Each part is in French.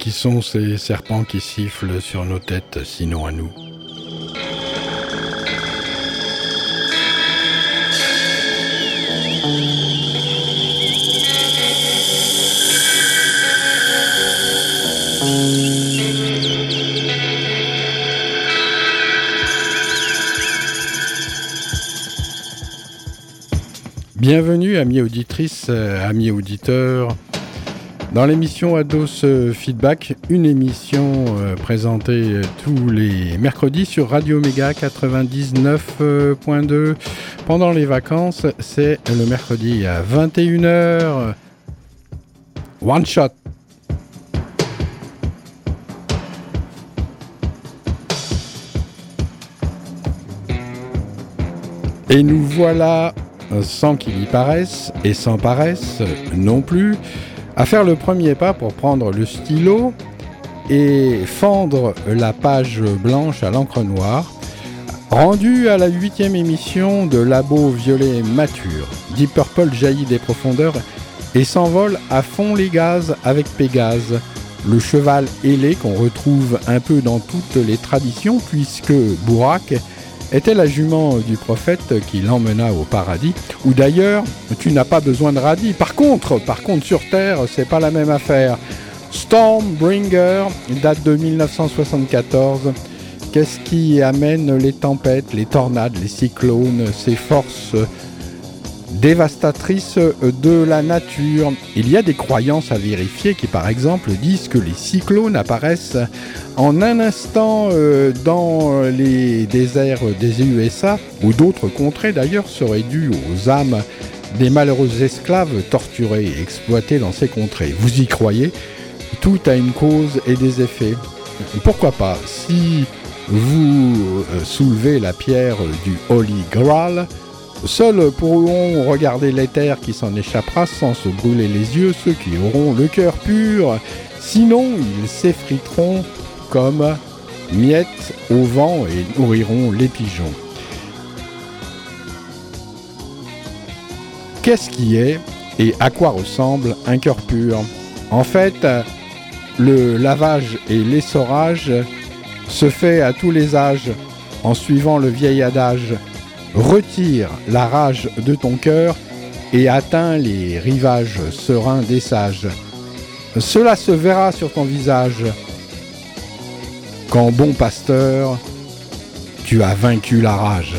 Qui sont ces serpents qui sifflent sur nos têtes, sinon à nous. Bienvenue, amis auditrices, euh, amis auditeurs, dans l'émission Ados euh, Feedback, une émission euh, présentée tous les mercredis sur Radio Méga 99.2. Pendant les vacances, c'est le mercredi à 21h. One shot. Et nous voilà, sans qu'il y paraisse, et sans paresse non plus, à faire le premier pas pour prendre le stylo et fendre la page blanche à l'encre noire. Rendu à la huitième émission de Labo Violet Mature, Deep Purple jaillit des profondeurs et s'envole à fond les gaz avec Pégase, le cheval ailé qu'on retrouve un peu dans toutes les traditions puisque Bourak était la jument du prophète qui l'emmena au paradis, où d'ailleurs tu n'as pas besoin de radis. Par contre, par contre sur Terre, c'est pas la même affaire. Stormbringer date de 1974. Qu'est-ce qui amène les tempêtes, les tornades, les cyclones, ces forces dévastatrice de la nature. Il y a des croyances à vérifier qui par exemple disent que les cyclones apparaissent en un instant euh, dans les déserts des USA ou d'autres contrées d'ailleurs seraient dus aux âmes des malheureux esclaves torturés et exploités dans ces contrées. Vous y croyez? Tout a une cause et des effets. Pourquoi pas? Si vous euh, soulevez la pierre du Holy Grail, Seuls pourront regarder l'éther qui s'en échappera sans se brûler les yeux ceux qui auront le cœur pur, sinon ils s'effriteront comme miettes au vent et nourriront les pigeons. Qu'est-ce qui est et à quoi ressemble un cœur pur? En fait, le lavage et l'essorage se fait à tous les âges en suivant le vieil adage retire la rage de ton cœur et atteins les rivages sereins des sages. Cela se verra sur ton visage quand, bon pasteur, tu as vaincu la rage.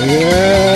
Yeah.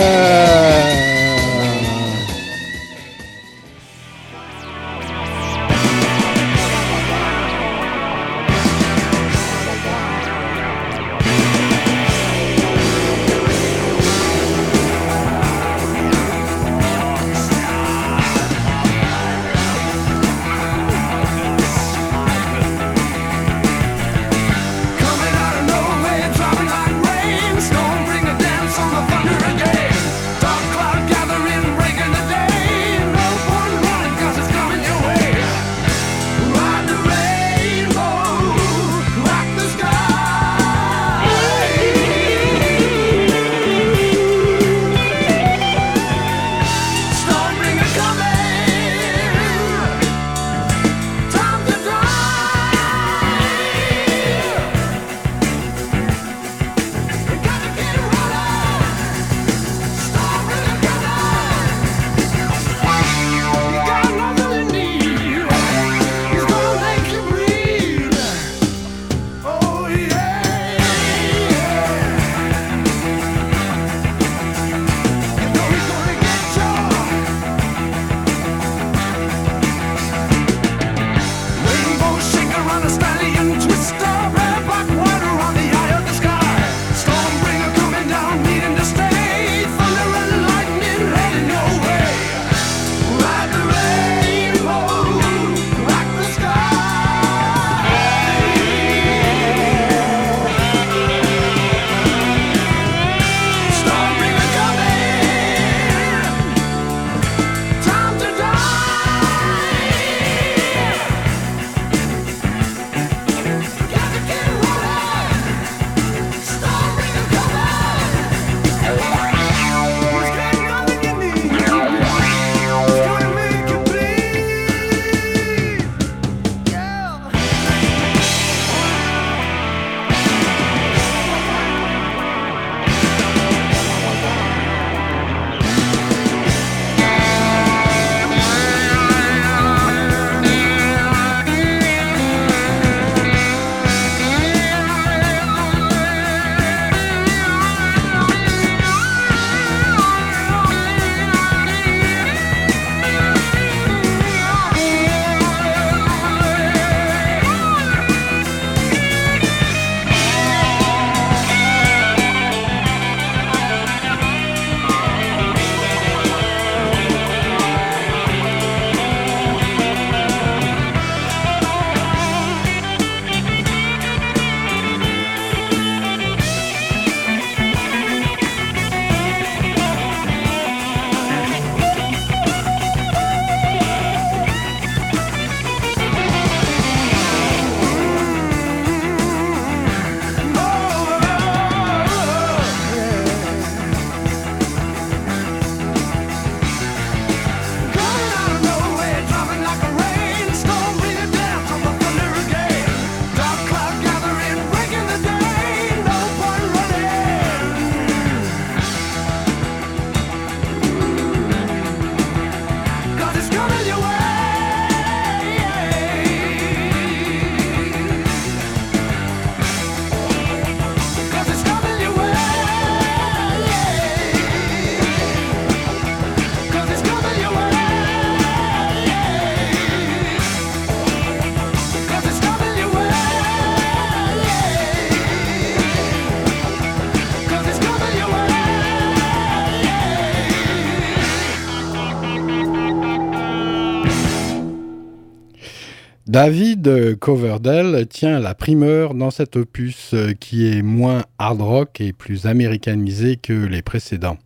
David Coverdale tient la primeur dans cet opus qui est moins hard rock et plus américanisé que les précédents.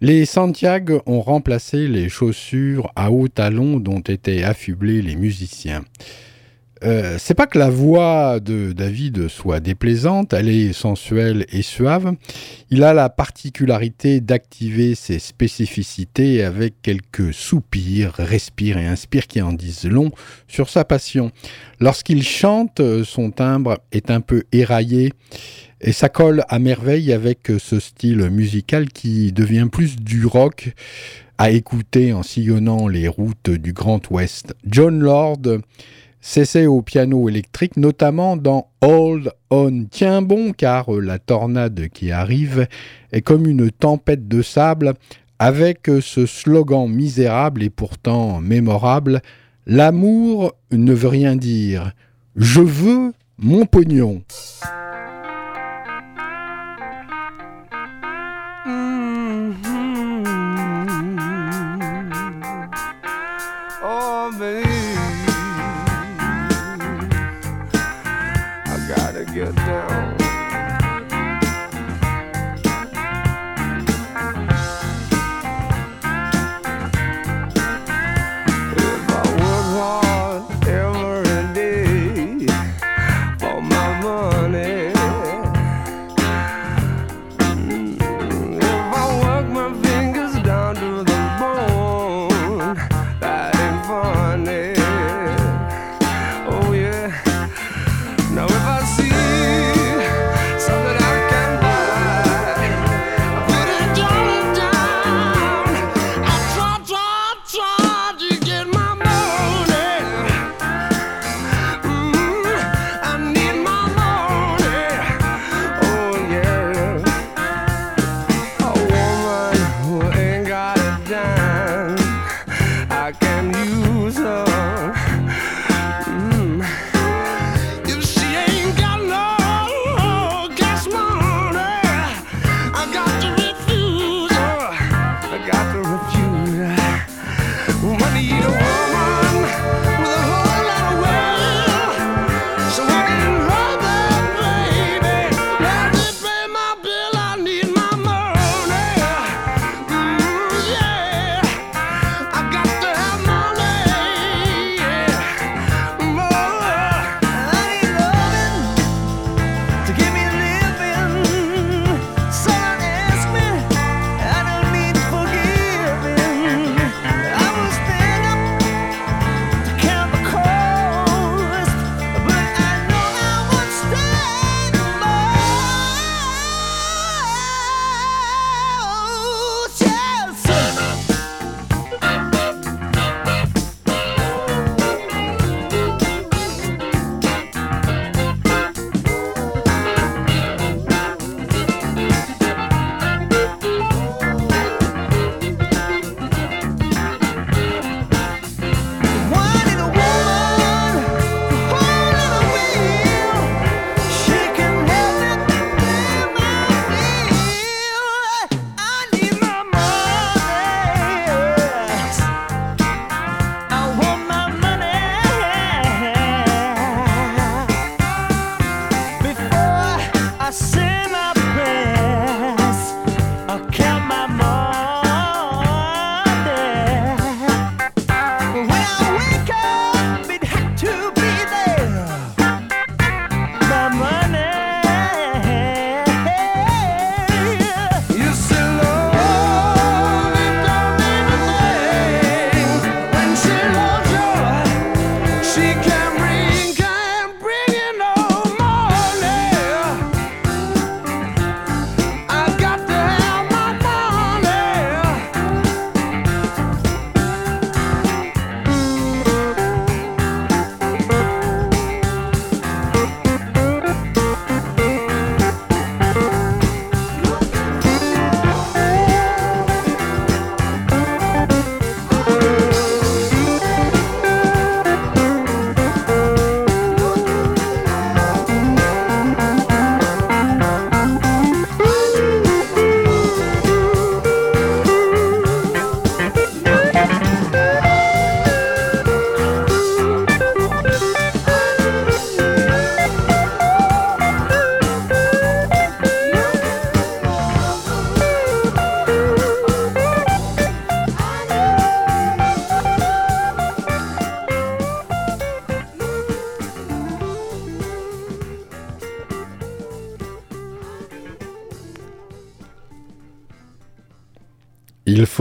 Les Santiago ont remplacé les chaussures à hauts talons dont étaient affublés les musiciens. Euh, c'est pas que la voix de David soit déplaisante, elle est sensuelle et suave. Il a la particularité d'activer ses spécificités avec quelques soupirs, respire et inspire qui en disent long sur sa passion. Lorsqu'il chante, son timbre est un peu éraillé et ça colle à merveille avec ce style musical qui devient plus du rock à écouter en sillonnant les routes du Grand Ouest. John Lord s'essaie au piano électrique, notamment dans Hold On. Tiens bon, car la tornade qui arrive est comme une tempête de sable, avec ce slogan misérable et pourtant mémorable L'amour ne veut rien dire. Je veux mon pognon.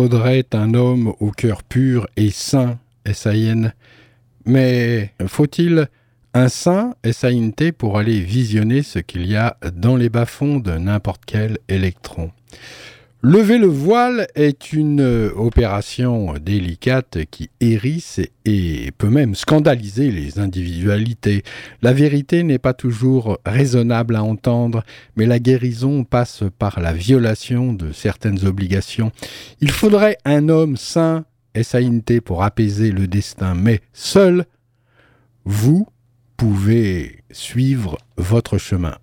Faudrait un homme au cœur pur et sain, S-A-I-N. Mais faut-il un saint, S-A-I-N-T, pour aller visionner ce qu'il y a dans les bas-fonds de n'importe quel électron? Lever le voile est une euh, opération délicate qui hérisse et peut même scandaliser les individualités. La vérité n'est pas toujours raisonnable à entendre, mais la guérison passe par la violation de certaines obligations. Il faudrait un homme saint, S-A-I-N-T, pour apaiser le destin, mais seul, vous pouvez suivre votre chemin.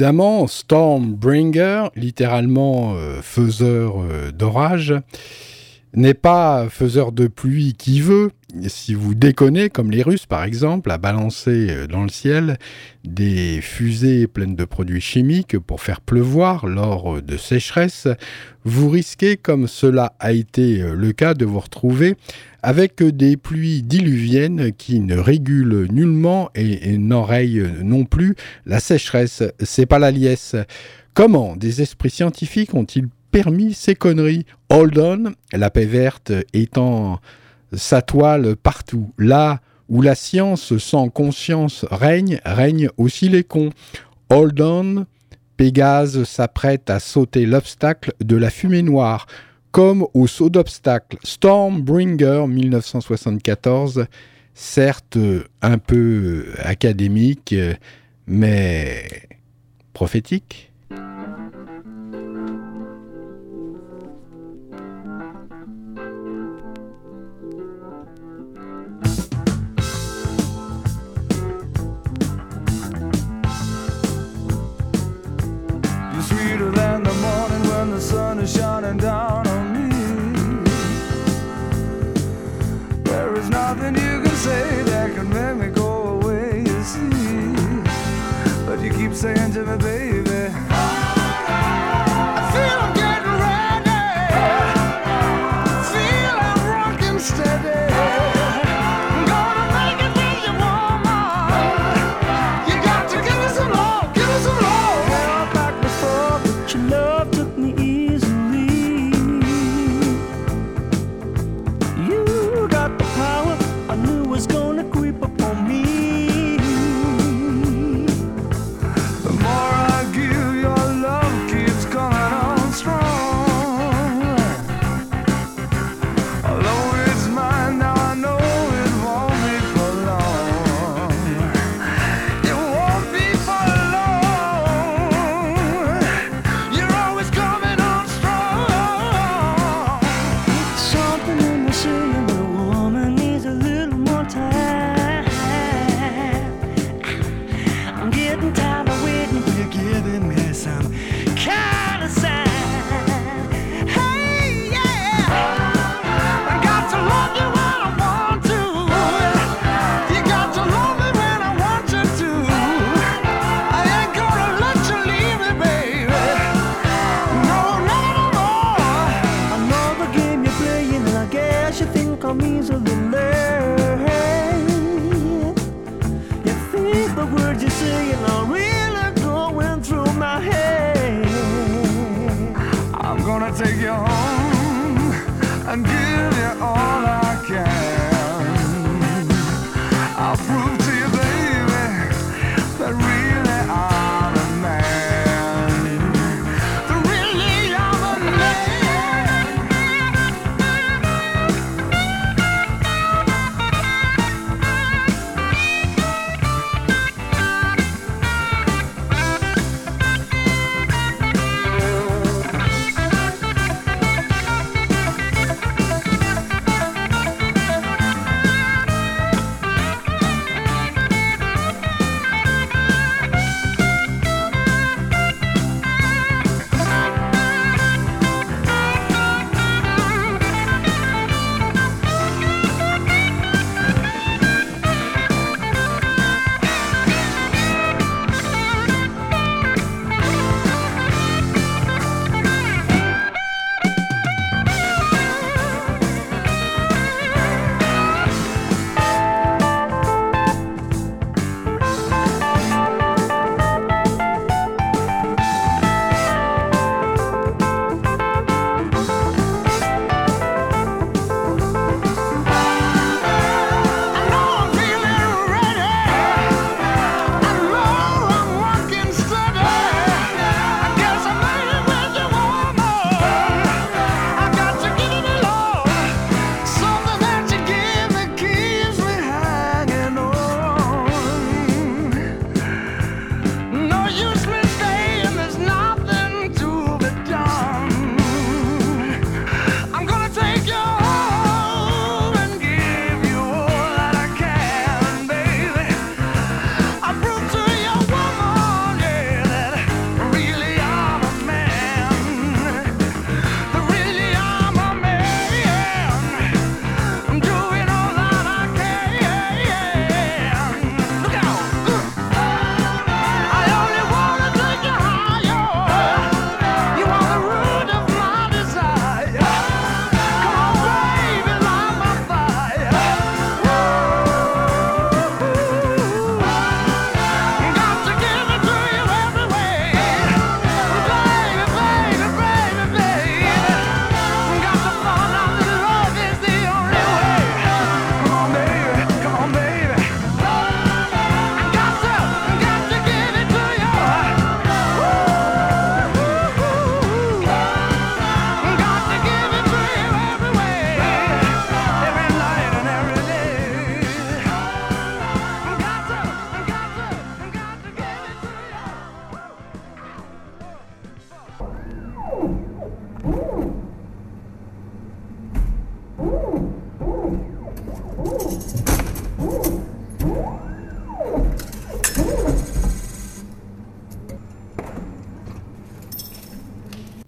Évidemment, Stormbringer, littéralement euh, faiseur euh, d'orage, n'est pas faiseur de pluie qui veut. Si vous déconnez, comme les Russes par exemple, à balancer euh, dans le ciel des fusées pleines de produits chimiques pour faire pleuvoir lors de sécheresse, vous risquez, comme cela a été le cas, de vous retrouver avec des pluies diluviennes qui ne régulent nullement et, n'enrayent non plus la sécheresse. C'est pas la liesse. Comment des esprits scientifiques ont-ils permis ces conneries? Hold on, la paix verte étant sa toile partout. Là où la science sans conscience règne, règne aussi les cons. Hold on, Pégase s'apprête à sauter l'obstacle de la fumée noire comme au saut d'obstacle Stormbringer 1974, certes un peu académique, mais prophétique.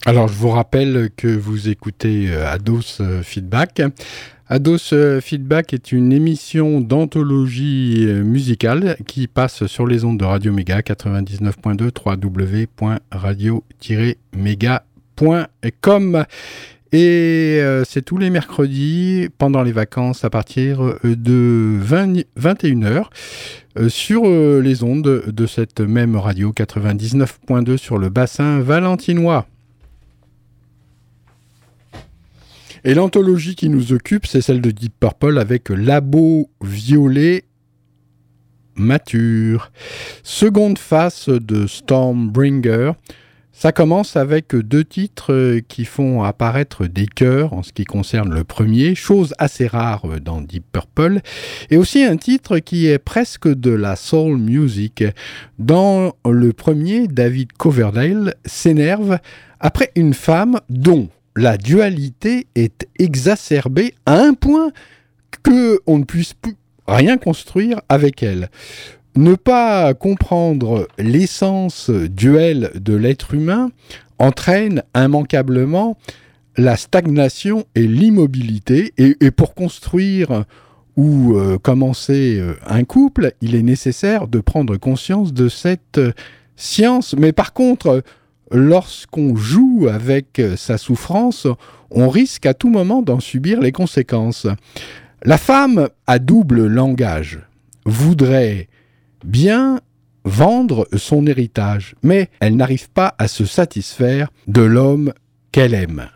Alors, je vous rappelle que vous écoutez euh, Ados euh, Feedback. Ados euh, Feedback est une émission d'anthologie musicale qui passe sur les ondes de Radio Méga 99.2 www.radio-méga.com et c'est tous les mercredis pendant les vacances à partir de 21h sur les ondes de cette même radio 99.2 sur le bassin valentinois. Et l'anthologie qui nous occupe, c'est celle de Deep Purple avec Labo Violet Mature. Seconde face de Stormbringer. Ça commence avec deux titres qui font apparaître des chœurs en ce qui concerne le premier, chose assez rare dans Deep Purple, et aussi un titre qui est presque de la soul music. Dans le premier, David Coverdale s'énerve après une femme dont la dualité est exacerbée à un point que on ne puisse plus rien construire avec elle. Ne pas comprendre l'essence duelle de l'être humain entraîne immanquablement la stagnation et l'immobilité. Et, pour construire ou euh, commencer euh, un couple, il est nécessaire de prendre conscience de cette science. Mais par contre, lorsqu'on joue avec sa souffrance, on risque à tout moment d'en subir les conséquences. La femme à double langage voudrait bien vendre son héritage, mais elle n'arrive pas à se satisfaire de l'homme qu'elle aime.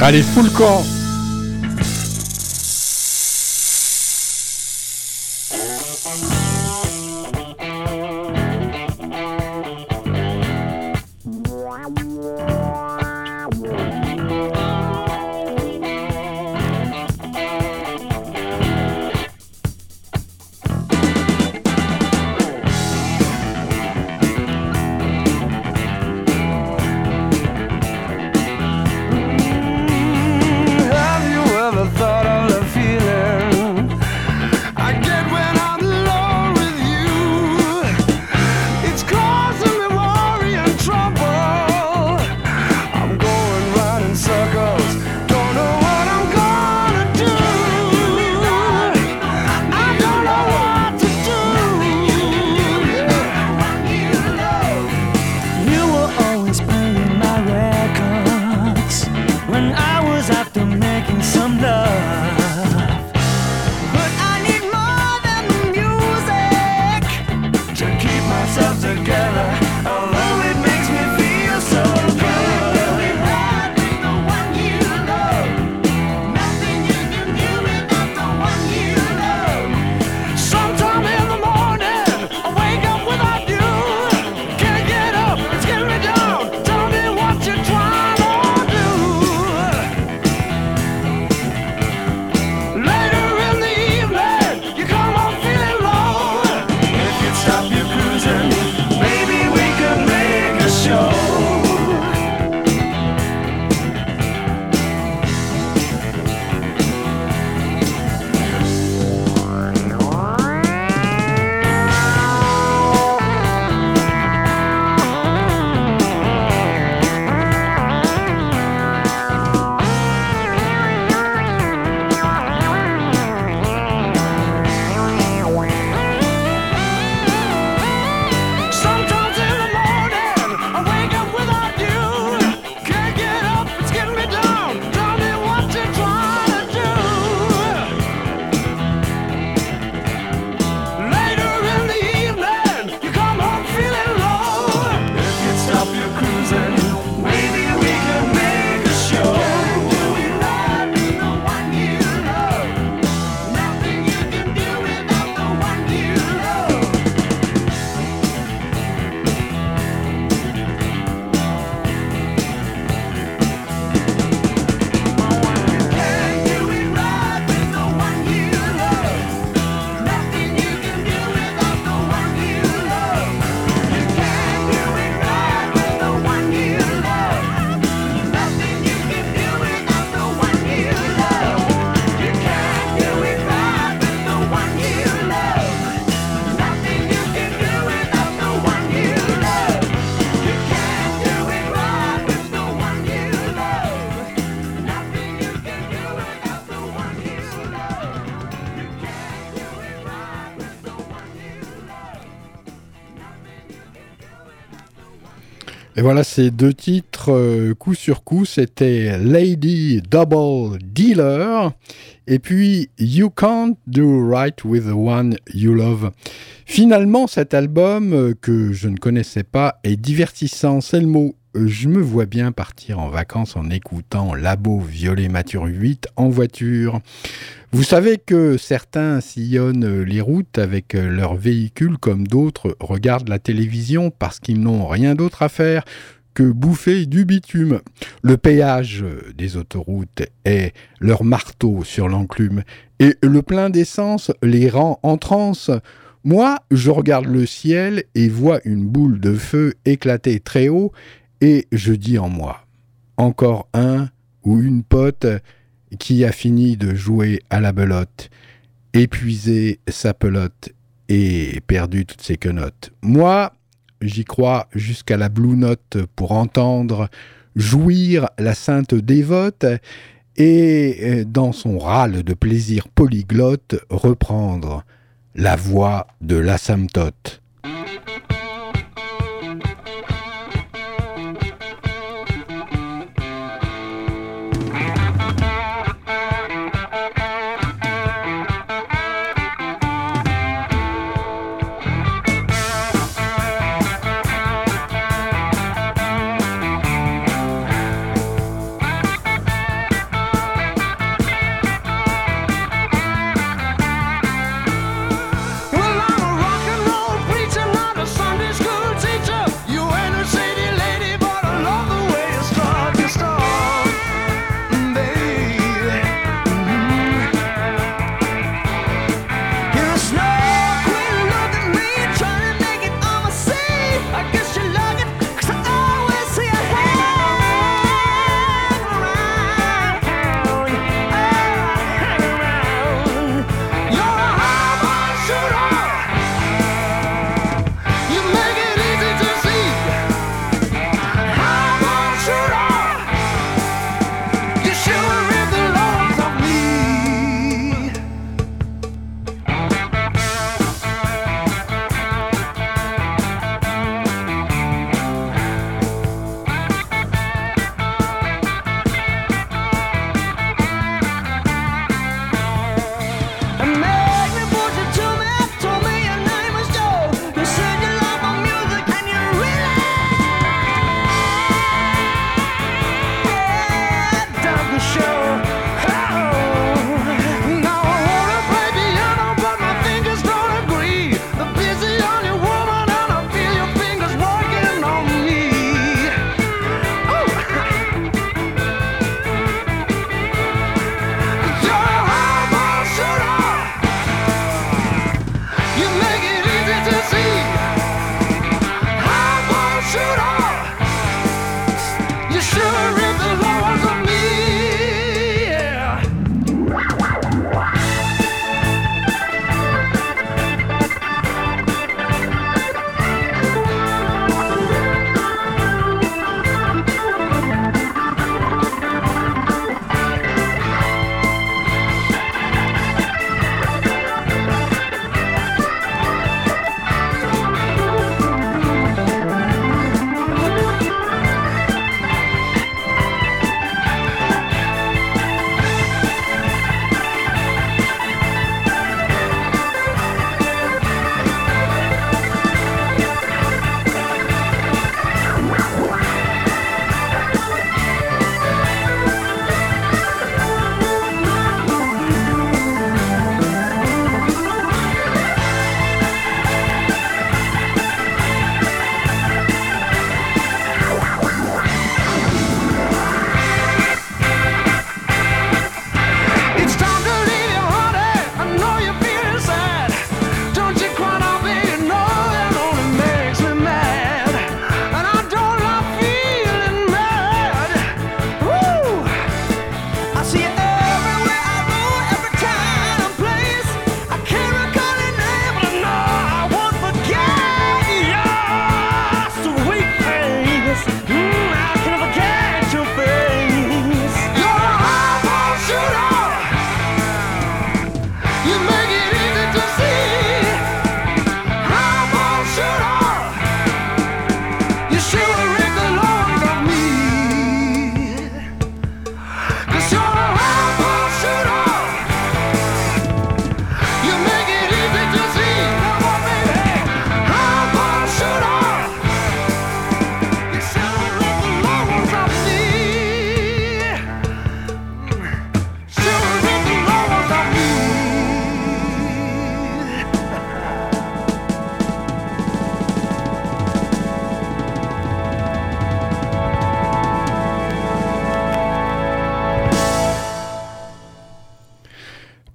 Allez, full camp Et voilà, ces deux titres, euh, coup sur coup, c'était Lady Double Dealer et puis You Can't Do Right With the One You Love. Finalement, cet album, euh, que je ne connaissais pas, est divertissant, c'est le mot. Je me vois bien partir en vacances en écoutant Labo Violet Mature 8 en voiture. Vous savez que certains sillonnent les routes avec leurs véhicules comme d'autres regardent la télévision parce qu'ils n'ont rien d'autre à faire que bouffer du bitume. Le péage des autoroutes est leur marteau sur l'enclume et le plein d'essence les rend en transe. Moi, je regarde le ciel et vois une boule de feu éclater très haut et je dis en moi, encore un ou une pote qui a fini de jouer à la belote, épuisé sa pelote et perdu toutes ses quenottes. Moi, j'y crois jusqu'à la blue note pour entendre jouir la sainte dévote et dans son râle de plaisir polyglotte reprendre la voix de l'asymptote.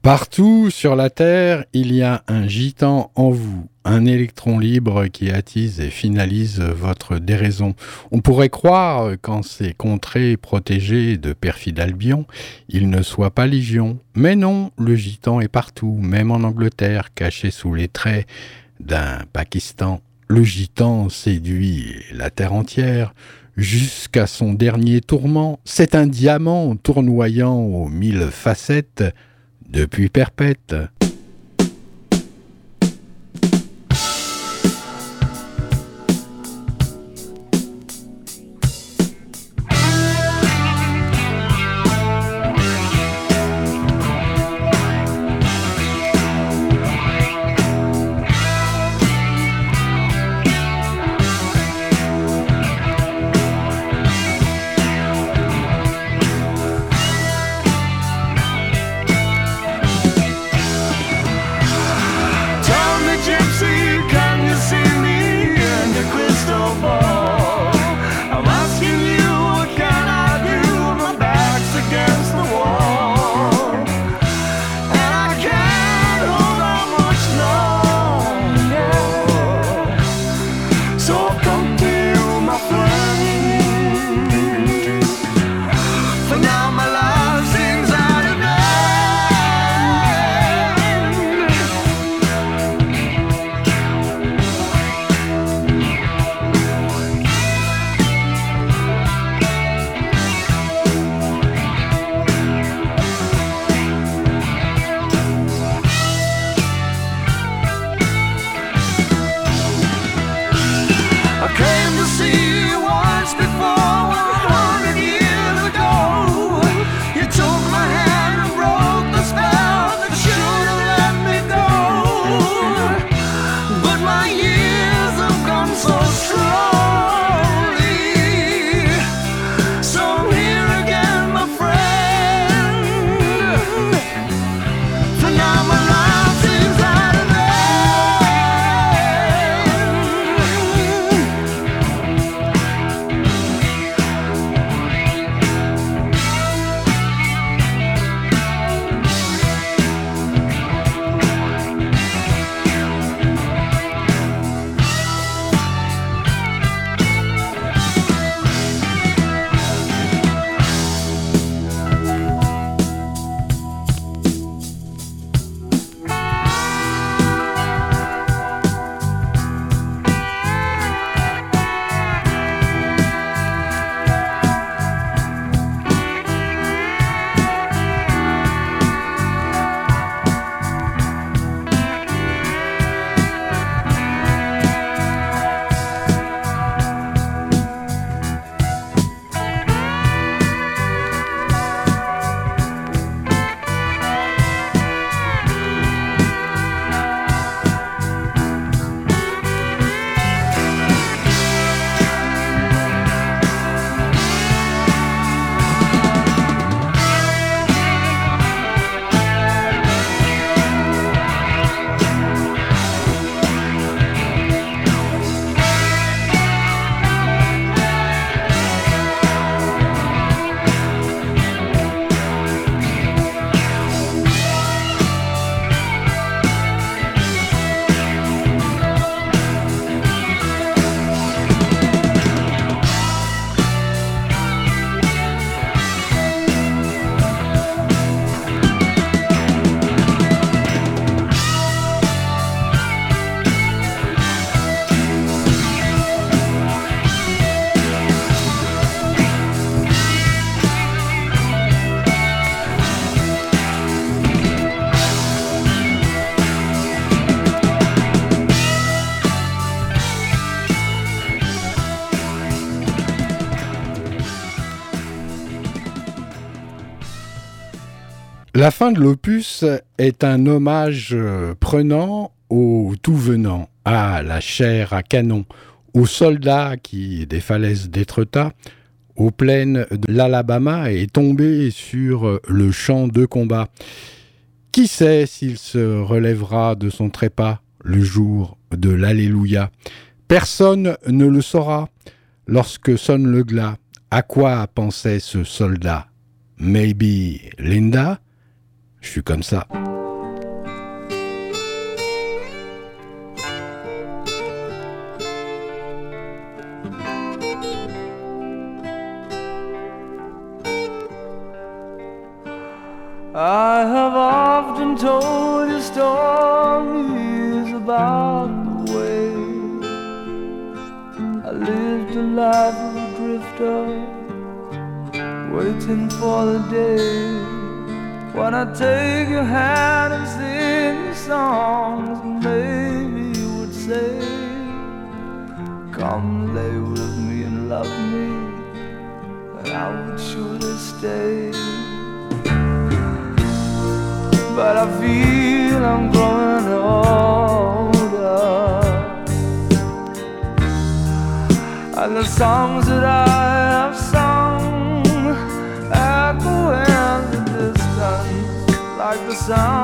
Partout sur la Terre, il y a un gitan en vous, un électron libre qui attise et finalise votre déraison. On pourrait croire qu'en ces contrées protégées de perfide Albion, il ne soit pas légion. Mais non, le gitan est partout, même en Angleterre, caché sous les traits d'un Pakistan. Le gitan séduit la terre entière jusqu'à son dernier tourment. C'est un diamant tournoyant aux mille facettes depuis perpète. La fin de l'opus est un hommage euh, prenant au tout venant, à la chair à canon, aux soldats qui, des falaises d'Étretat, aux plaines de l'Alabama, est tombé sur euh, le champ de combat. Qui sait s'il se relèvera de son trépas le jour de l'Alléluia? Personne ne le saura. Lorsque sonne le glas, à quoi pensait ce soldat? Maybe Linda? Je suis comme ça. I have often told you stories about the way I lived a life of a drifter, waiting for the day when I take your hand and sing you songs. Maybe you would say, Come lay with me and love me, and I would surely stay. But I feel I'm growing older, and the songs that I song.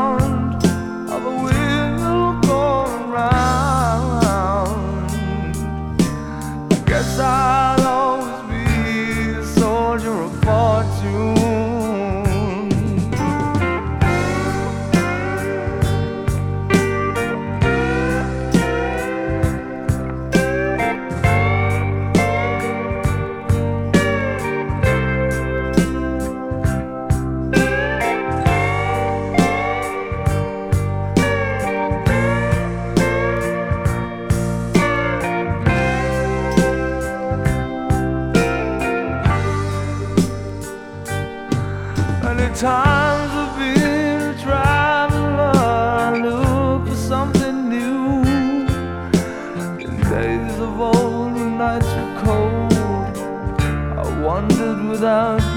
out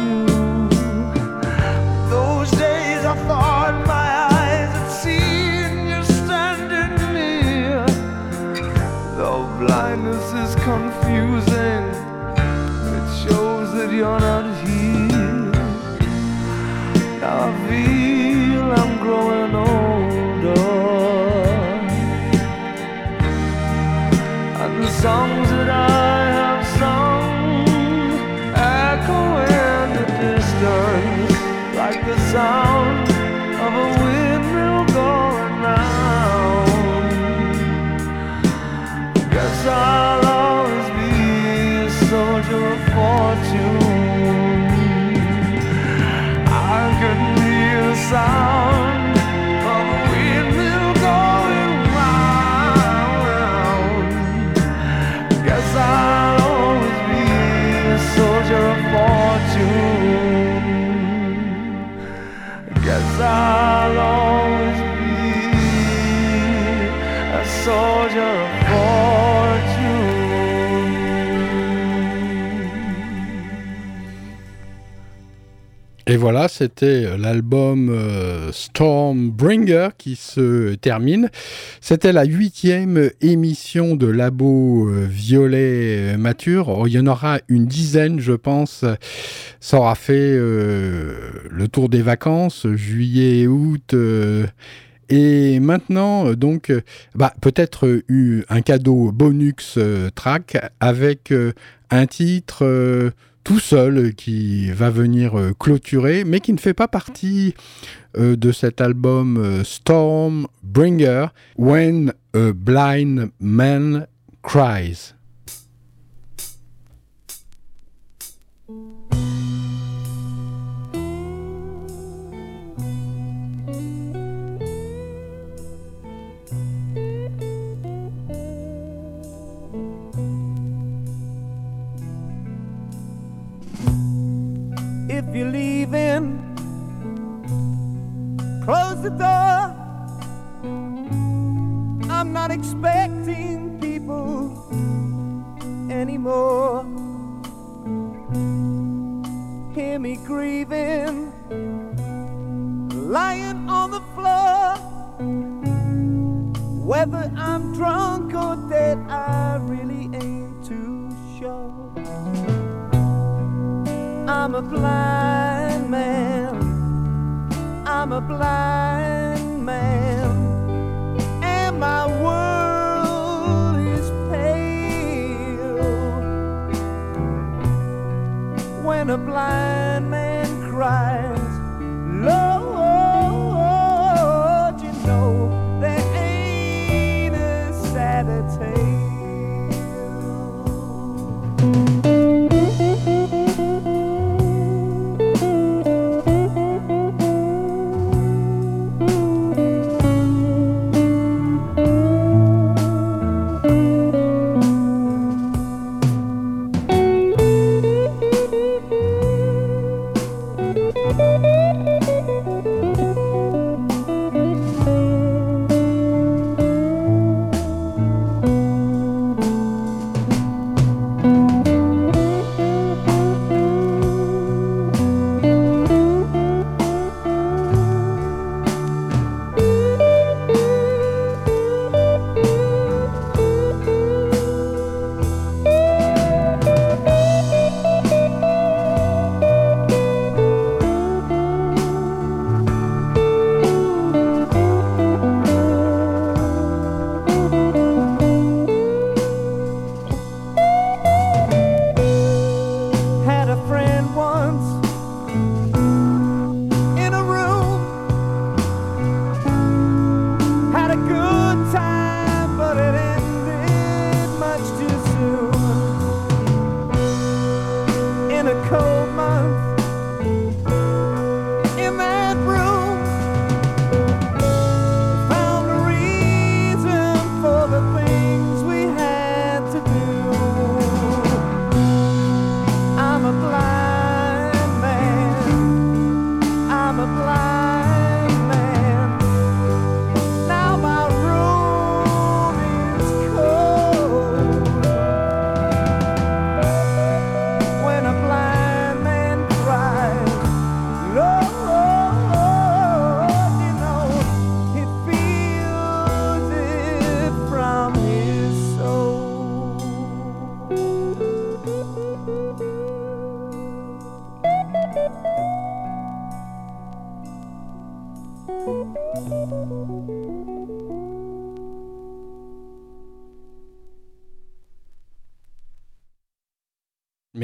Et voilà, c'était l'album euh, Stormbringer qui se termine. C'était la huitième émission de Labo euh, Violet Mature. Oh, il y en aura une dizaine, je pense. Ça aura fait euh, le tour des vacances, juillet et août. euh, et maintenant, euh, donc, euh, bah, peut-être euh, eu un cadeau bonus euh, track avec euh, un titre euh, tout seul euh, qui va venir euh, clôturer, mais qui ne fait pas partie euh, de cet album Stormbringer, When a Blind Man Cries. If you're leaving, close the door. I'm not expecting people anymore. Hear me grieving, lying on the floor. Whether I'm drunk or dead, I really ain't too sure. I'm a blind man. I'm a blind man. And my world is pale. When a blind man cries, Lord,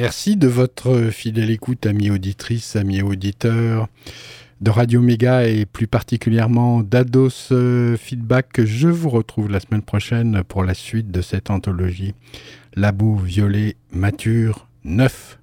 Merci de votre fidèle écoute, amis auditrices, amis auditeurs de Radio Méga et plus particulièrement d'Ados euh, Feedback. Je vous retrouve la semaine prochaine pour la suite de cette anthologie Labo Violet Mature 9.